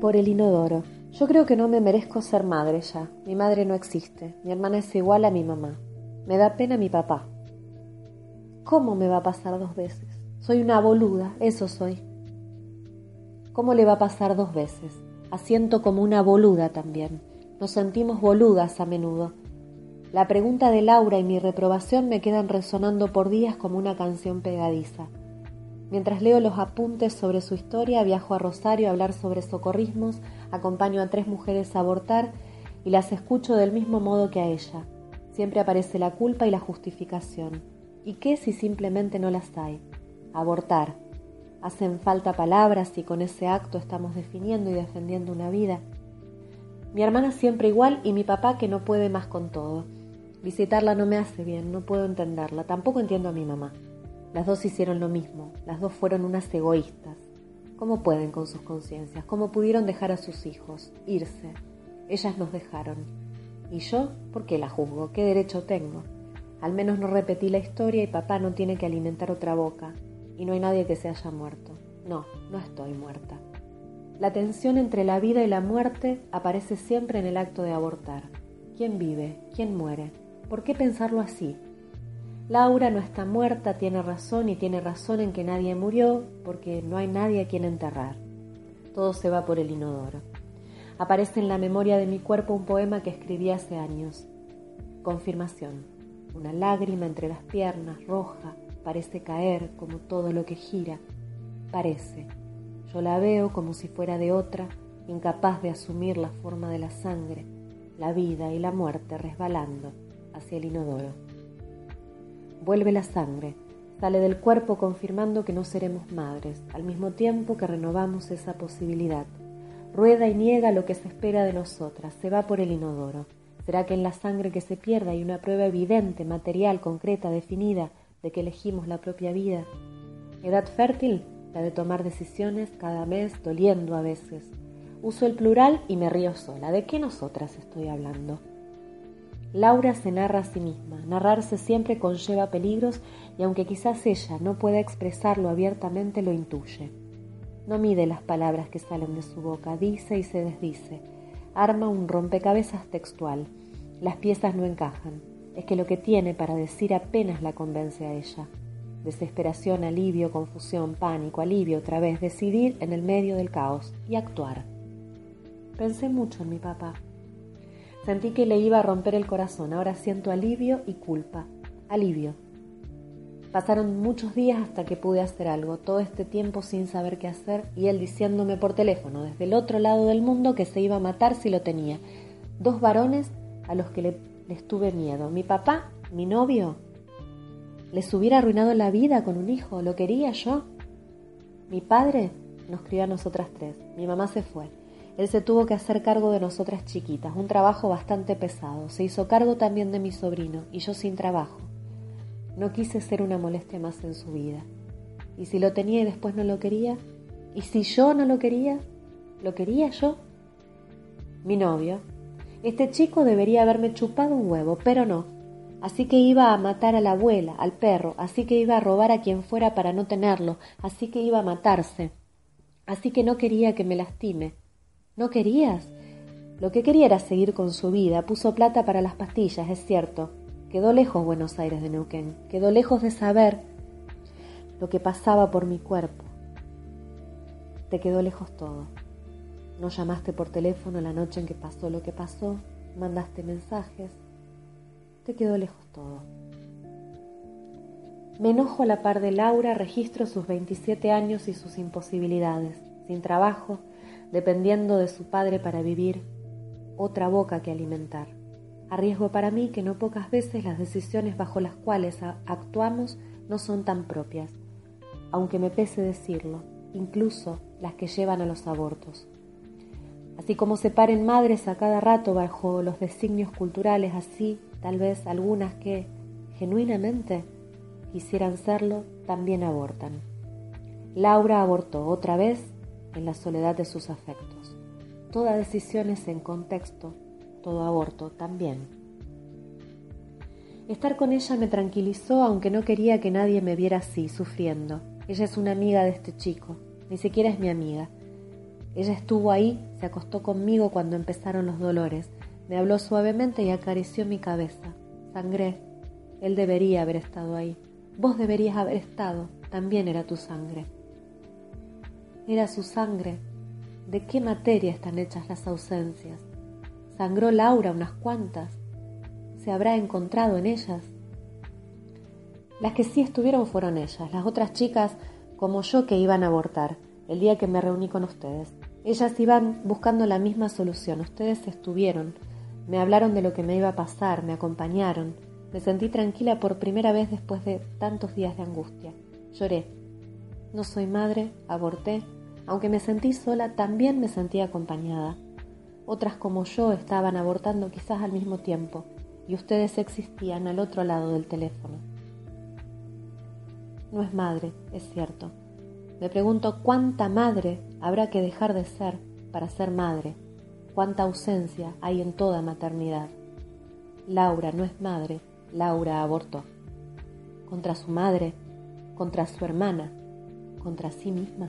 Por el inodoro. Yo creo que no me merezco ser madre ya. Mi madre no existe. Mi hermana es igual a mi mamá. Me da pena mi papá. ¿Cómo me va a pasar dos veces? Soy una boluda, eso soy. ¿Cómo le va a pasar dos veces? Asiento como una boluda también. Nos sentimos boludas a menudo. La pregunta de Laura y mi reprobación me quedan resonando por días como una canción pegadiza. Mientras leo los apuntes sobre su historia, viajo a Rosario a hablar sobre socorrismos, acompaño a tres mujeres a abortar y las escucho del mismo modo que a ella. Siempre aparece la culpa y la justificación. ¿Y qué si simplemente no las hay? Abortar. Hacen falta palabras y con ese acto estamos definiendo y defendiendo una vida. Mi hermana siempre igual y mi papá que no puede más con todo. Visitarla no me hace bien, no puedo entenderla, tampoco entiendo a mi mamá. Las dos hicieron lo mismo, las dos fueron unas egoístas. ¿Cómo pueden con sus conciencias? ¿Cómo pudieron dejar a sus hijos? Irse. Ellas nos dejaron. ¿Y yo? ¿Por qué la juzgo? ¿Qué derecho tengo? Al menos no repetí la historia y papá no tiene que alimentar otra boca. Y no hay nadie que se haya muerto. No, no estoy muerta. La tensión entre la vida y la muerte aparece siempre en el acto de abortar. ¿Quién vive? ¿Quién muere? ¿Por qué pensarlo así? Laura no está muerta, tiene razón y tiene razón en que nadie murió porque no hay nadie a quien enterrar. Todo se va por el inodoro. Aparece en la memoria de mi cuerpo un poema que escribí hace años. Confirmación. Una lágrima entre las piernas, roja, parece caer como todo lo que gira. Parece. Yo la veo como si fuera de otra, incapaz de asumir la forma de la sangre, la vida y la muerte resbalando hacia el inodoro. Vuelve la sangre, sale del cuerpo confirmando que no seremos madres, al mismo tiempo que renovamos esa posibilidad. Rueda y niega lo que se espera de nosotras, se va por el inodoro. ¿Será que en la sangre que se pierde hay una prueba evidente, material, concreta, definida, de que elegimos la propia vida? Edad fértil, la de tomar decisiones cada mes, doliendo a veces. Uso el plural y me río sola. ¿De qué nosotras estoy hablando? Laura se narra a sí misma. Narrarse siempre conlleva peligros y aunque quizás ella no pueda expresarlo abiertamente, lo intuye. No mide las palabras que salen de su boca, dice y se desdice. Arma un rompecabezas textual. Las piezas no encajan. Es que lo que tiene para decir apenas la convence a ella. Desesperación, alivio, confusión, pánico, alivio otra vez, decidir en el medio del caos y actuar. Pensé mucho en mi papá. Sentí que le iba a romper el corazón. Ahora siento alivio y culpa. Alivio. Pasaron muchos días hasta que pude hacer algo, todo este tiempo sin saber qué hacer y él diciéndome por teléfono desde el otro lado del mundo que se iba a matar si lo tenía. Dos varones a los que le, les tuve miedo. Mi papá, mi novio, les hubiera arruinado la vida con un hijo, lo quería yo. Mi padre nos crió a nosotras tres. Mi mamá se fue. Él se tuvo que hacer cargo de nosotras chiquitas, un trabajo bastante pesado. Se hizo cargo también de mi sobrino, y yo sin trabajo. No quise ser una molestia más en su vida. ¿Y si lo tenía y después no lo quería? ¿Y si yo no lo quería? ¿Lo quería yo? Mi novio. Este chico debería haberme chupado un huevo, pero no. Así que iba a matar a la abuela, al perro, así que iba a robar a quien fuera para no tenerlo, así que iba a matarse. Así que no quería que me lastime. ¿No querías? Lo que quería era seguir con su vida. Puso plata para las pastillas, es cierto. Quedó lejos Buenos Aires de Neuquén. Quedó lejos de saber lo que pasaba por mi cuerpo. Te quedó lejos todo. No llamaste por teléfono la noche en que pasó lo que pasó. Mandaste mensajes. Te quedó lejos todo. Me enojo a la par de Laura, registro sus 27 años y sus imposibilidades. Sin trabajo, dependiendo de su padre para vivir, otra boca que alimentar. Arriesgo para mí que no pocas veces las decisiones bajo las cuales actuamos no son tan propias, aunque me pese decirlo, incluso las que llevan a los abortos. Así como se paren madres a cada rato bajo los designios culturales, así tal vez algunas que, genuinamente, quisieran serlo, también abortan. Laura abortó otra vez en la soledad de sus afectos. Toda decisión es en contexto, todo aborto también. Estar con ella me tranquilizó aunque no quería que nadie me viera así, sufriendo. Ella es una amiga de este chico, ni siquiera es mi amiga. Ella estuvo ahí, se acostó conmigo cuando empezaron los dolores, me habló suavemente y acarició mi cabeza. Sangré. Él debería haber estado ahí. Vos deberías haber estado. También era tu sangre. Era su sangre. ¿De qué materia están hechas las ausencias? Sangró Laura unas cuantas. ¿Se habrá encontrado en ellas? Las que sí estuvieron fueron ellas, las otras chicas como yo que iban a abortar el día que me reuní con ustedes. Ellas iban buscando la misma solución, ustedes estuvieron, me hablaron de lo que me iba a pasar, me acompañaron, me sentí tranquila por primera vez después de tantos días de angustia. Lloré. No soy madre, aborté, aunque me sentí sola, también me sentí acompañada. Otras como yo estaban abortando quizás al mismo tiempo, y ustedes existían al otro lado del teléfono. No es madre, es cierto, me pregunto cuánta madre habrá que dejar de ser para ser madre, cuánta ausencia hay en toda maternidad. Laura no es madre, Laura abortó. Contra su madre, contra su hermana, contra sí misma.